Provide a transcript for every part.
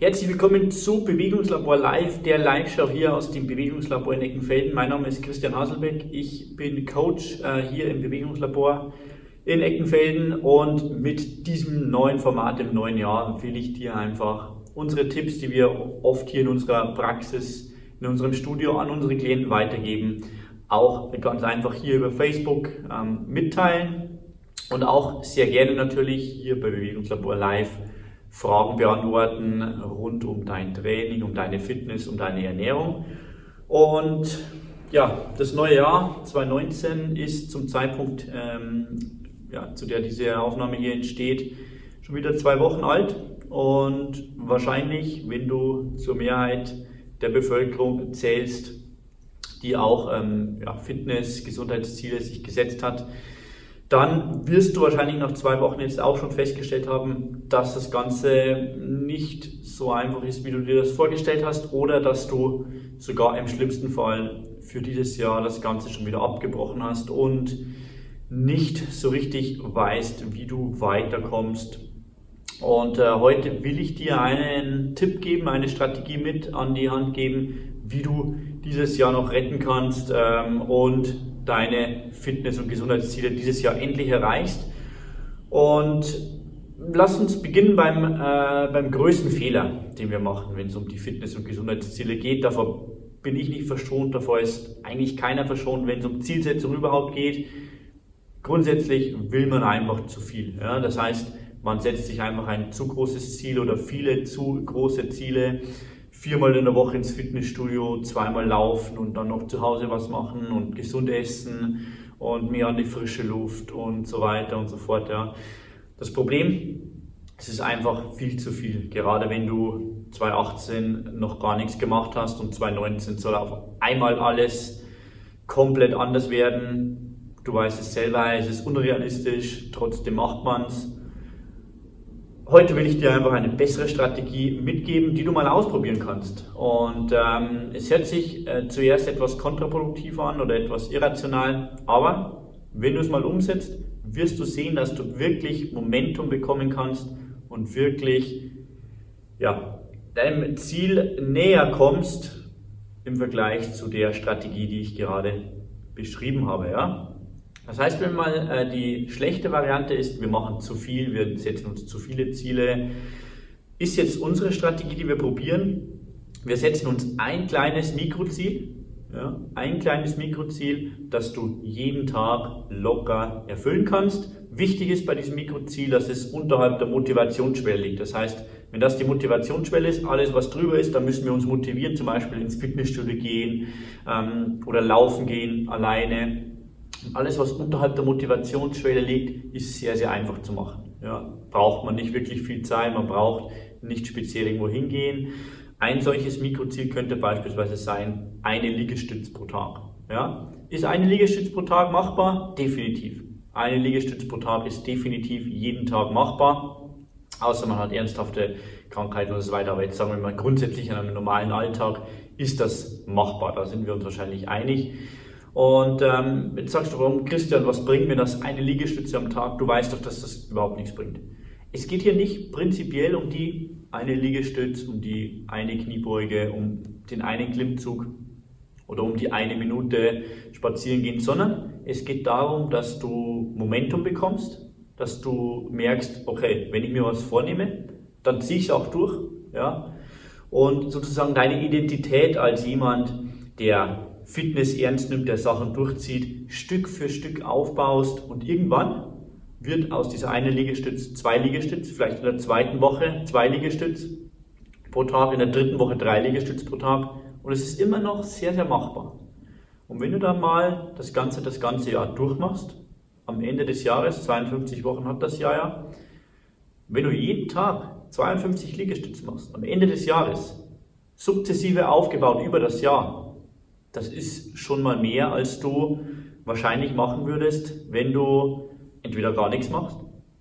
Herzlich willkommen zu Bewegungslabor Live, der Live-Show hier aus dem Bewegungslabor in Eckenfelden. Mein Name ist Christian Haselbeck. Ich bin Coach äh, hier im Bewegungslabor in Eckenfelden und mit diesem neuen Format im neuen Jahr will ich dir einfach unsere Tipps, die wir oft hier in unserer Praxis, in unserem Studio an unsere Klienten weitergeben, auch ganz einfach hier über Facebook ähm, mitteilen und auch sehr gerne natürlich hier bei Bewegungslabor Live Fragen beantworten rund um dein Training, um deine Fitness, um deine Ernährung. Und ja, das neue Jahr 2019 ist zum Zeitpunkt, ähm, ja, zu der diese Aufnahme hier entsteht, schon wieder zwei Wochen alt. Und wahrscheinlich, wenn du zur Mehrheit der Bevölkerung zählst, die auch ähm, ja, Fitness, Gesundheitsziele sich gesetzt hat, dann wirst du wahrscheinlich nach zwei Wochen jetzt auch schon festgestellt haben, dass das Ganze nicht so einfach ist, wie du dir das vorgestellt hast, oder dass du sogar im schlimmsten Fall für dieses Jahr das Ganze schon wieder abgebrochen hast und nicht so richtig weißt, wie du weiterkommst. Und äh, heute will ich dir einen Tipp geben, eine Strategie mit an die Hand geben, wie du dieses Jahr noch retten kannst ähm, und deine Fitness- und Gesundheitsziele dieses Jahr endlich erreichst. Und lass uns beginnen beim, äh, beim größten Fehler, den wir machen, wenn es um die Fitness- und Gesundheitsziele geht. Davor bin ich nicht verschont, davor ist eigentlich keiner verschont, wenn es um Zielsetzung überhaupt geht. Grundsätzlich will man einfach zu viel. Ja? Das heißt, man setzt sich einfach ein zu großes Ziel oder viele zu große Ziele viermal in der Woche ins Fitnessstudio, zweimal laufen und dann noch zu Hause was machen und gesund essen und mehr an die frische Luft und so weiter und so fort. Ja. Das Problem, es ist einfach viel zu viel. Gerade wenn du 2018 noch gar nichts gemacht hast und 2019 soll auf einmal alles komplett anders werden. Du weißt es selber, es ist unrealistisch, trotzdem macht man es. Heute will ich dir einfach eine bessere Strategie mitgeben, die du mal ausprobieren kannst. Und ähm, es hört sich äh, zuerst etwas kontraproduktiv an oder etwas irrational, aber wenn du es mal umsetzt, wirst du sehen, dass du wirklich Momentum bekommen kannst und wirklich ja, deinem Ziel näher kommst im Vergleich zu der Strategie, die ich gerade beschrieben habe. Ja? Das heißt, wenn mal äh, die schlechte Variante ist, wir machen zu viel, wir setzen uns zu viele Ziele, ist jetzt unsere Strategie, die wir probieren. Wir setzen uns ein kleines Mikroziel, ja, ein kleines Mikroziel, das du jeden Tag locker erfüllen kannst. Wichtig ist bei diesem Mikroziel, dass es unterhalb der Motivationsschwelle liegt. Das heißt, wenn das die Motivationsschwelle ist, alles was drüber ist, dann müssen wir uns motivieren, zum Beispiel ins Fitnessstudio gehen ähm, oder laufen gehen alleine alles, was unterhalb der Motivationsschwelle liegt, ist sehr, sehr einfach zu machen. Ja, braucht man nicht wirklich viel Zeit, man braucht nicht speziell irgendwo hingehen. Ein solches Mikroziel könnte beispielsweise sein, eine Liegestütz pro Tag. Ja? Ist eine Liegestütz pro Tag machbar? Definitiv. Eine Liegestütz pro Tag ist definitiv jeden Tag machbar, außer man hat ernsthafte Krankheiten und so weiter. Aber jetzt sagen wir mal grundsätzlich in einem normalen Alltag ist das machbar. Da sind wir uns wahrscheinlich einig. Und ähm, jetzt sagst du, warum, Christian, was bringt mir das eine Liegestütze am Tag? Du weißt doch, dass das überhaupt nichts bringt. Es geht hier nicht prinzipiell um die eine Liegestütze, um die eine Kniebeuge, um den einen Klimmzug oder um die eine Minute spazieren gehen, sondern es geht darum, dass du Momentum bekommst, dass du merkst, okay, wenn ich mir was vornehme, dann ziehe ich es auch durch, ja, und sozusagen deine Identität als jemand, der Fitness ernst nimmt, der Sachen durchzieht, Stück für Stück aufbaust und irgendwann wird aus dieser einen Liegestütz zwei Liegestütz, vielleicht in der zweiten Woche zwei Liegestütz pro Tag, in der dritten Woche drei Liegestütz pro Tag und es ist immer noch sehr, sehr machbar. Und wenn du dann mal das Ganze das ganze Jahr durchmachst, am Ende des Jahres, 52 Wochen hat das Jahr ja, wenn du jeden Tag 52 Liegestütze machst, am Ende des Jahres, sukzessive aufgebaut über das Jahr, das ist schon mal mehr, als du wahrscheinlich machen würdest, wenn du entweder gar nichts machst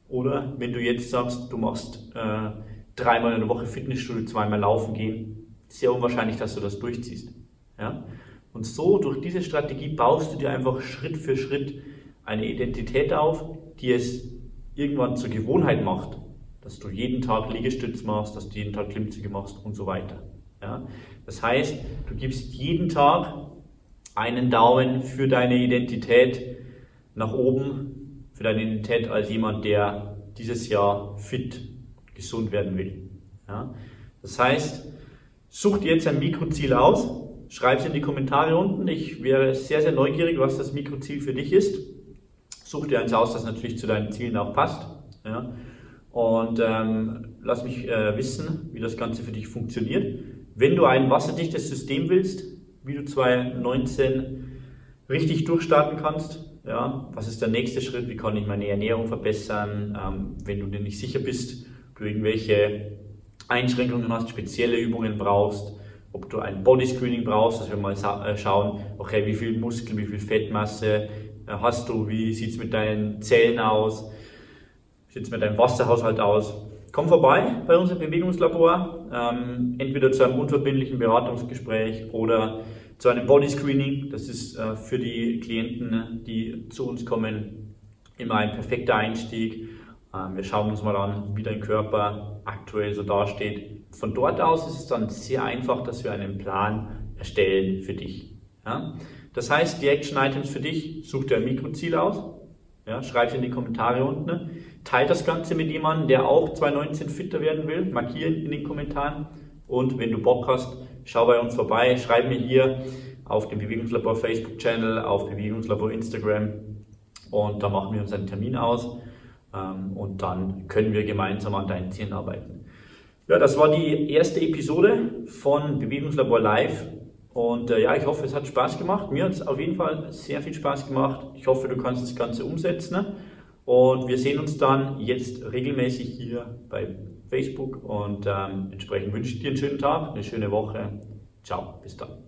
oder wenn du jetzt sagst, du machst äh, dreimal in der Woche Fitnessstudio, zweimal laufen gehen. Sehr unwahrscheinlich, dass du das durchziehst. Ja? Und so, durch diese Strategie baust du dir einfach Schritt für Schritt eine Identität auf, die es irgendwann zur Gewohnheit macht, dass du jeden Tag Liegestütz machst, dass du jeden Tag Klimmzüge machst und so weiter. Ja? Das heißt, du gibst jeden Tag einen Daumen für deine Identität nach oben, für deine Identität als jemand, der dieses Jahr fit, gesund werden will. Ja? Das heißt, such dir jetzt ein Mikroziel aus, schreib es in die Kommentare unten. Ich wäre sehr, sehr neugierig, was das Mikroziel für dich ist. Such dir eins aus, das natürlich zu deinen Zielen auch passt. Ja? Und ähm, lass mich äh, wissen, wie das Ganze für dich funktioniert. Wenn du ein wasserdichtes System willst, wie du 2019 richtig durchstarten kannst, ja, was ist der nächste Schritt, wie kann ich meine Ernährung verbessern, ähm, wenn du dir nicht sicher bist, du irgendwelche Einschränkungen hast, spezielle Übungen brauchst, ob du ein Bodyscreening brauchst, dass wir mal äh, schauen, okay, wie viel Muskel, wie viel Fettmasse äh, hast du, wie sieht es mit deinen Zellen aus, wie sieht es mit deinem Wasserhaushalt aus. Komm vorbei bei uns im Bewegungslabor, ähm, entweder zu einem unverbindlichen Beratungsgespräch oder zu einem Bodyscreening. Das ist äh, für die Klienten, die zu uns kommen, immer ein perfekter Einstieg. Ähm, wir schauen uns mal an, wie dein Körper aktuell so dasteht. Von dort aus ist es dann sehr einfach, dass wir einen Plan erstellen für dich. Ja? Das heißt, die Action Items für dich, such dir ein Mikroziel aus, ja, schreib es in die Kommentare unten, teile das Ganze mit jemandem, der auch 2019 fitter werden will, markieren in den Kommentaren. Und wenn du Bock hast, schau bei uns vorbei, schreib mir hier auf dem Bewegungslabor Facebook-Channel, auf Bewegungslabor Instagram. Und da machen wir uns einen Termin aus. Ähm, und dann können wir gemeinsam an deinen Zielen arbeiten. Ja, das war die erste Episode von Bewegungslabor Live. Und äh, ja, ich hoffe, es hat Spaß gemacht. Mir hat es auf jeden Fall sehr viel Spaß gemacht. Ich hoffe, du kannst das Ganze umsetzen. Ne? Und wir sehen uns dann jetzt regelmäßig hier bei Facebook. Und ähm, entsprechend wünsche ich dir einen schönen Tag, eine schöne Woche. Ciao, bis dann.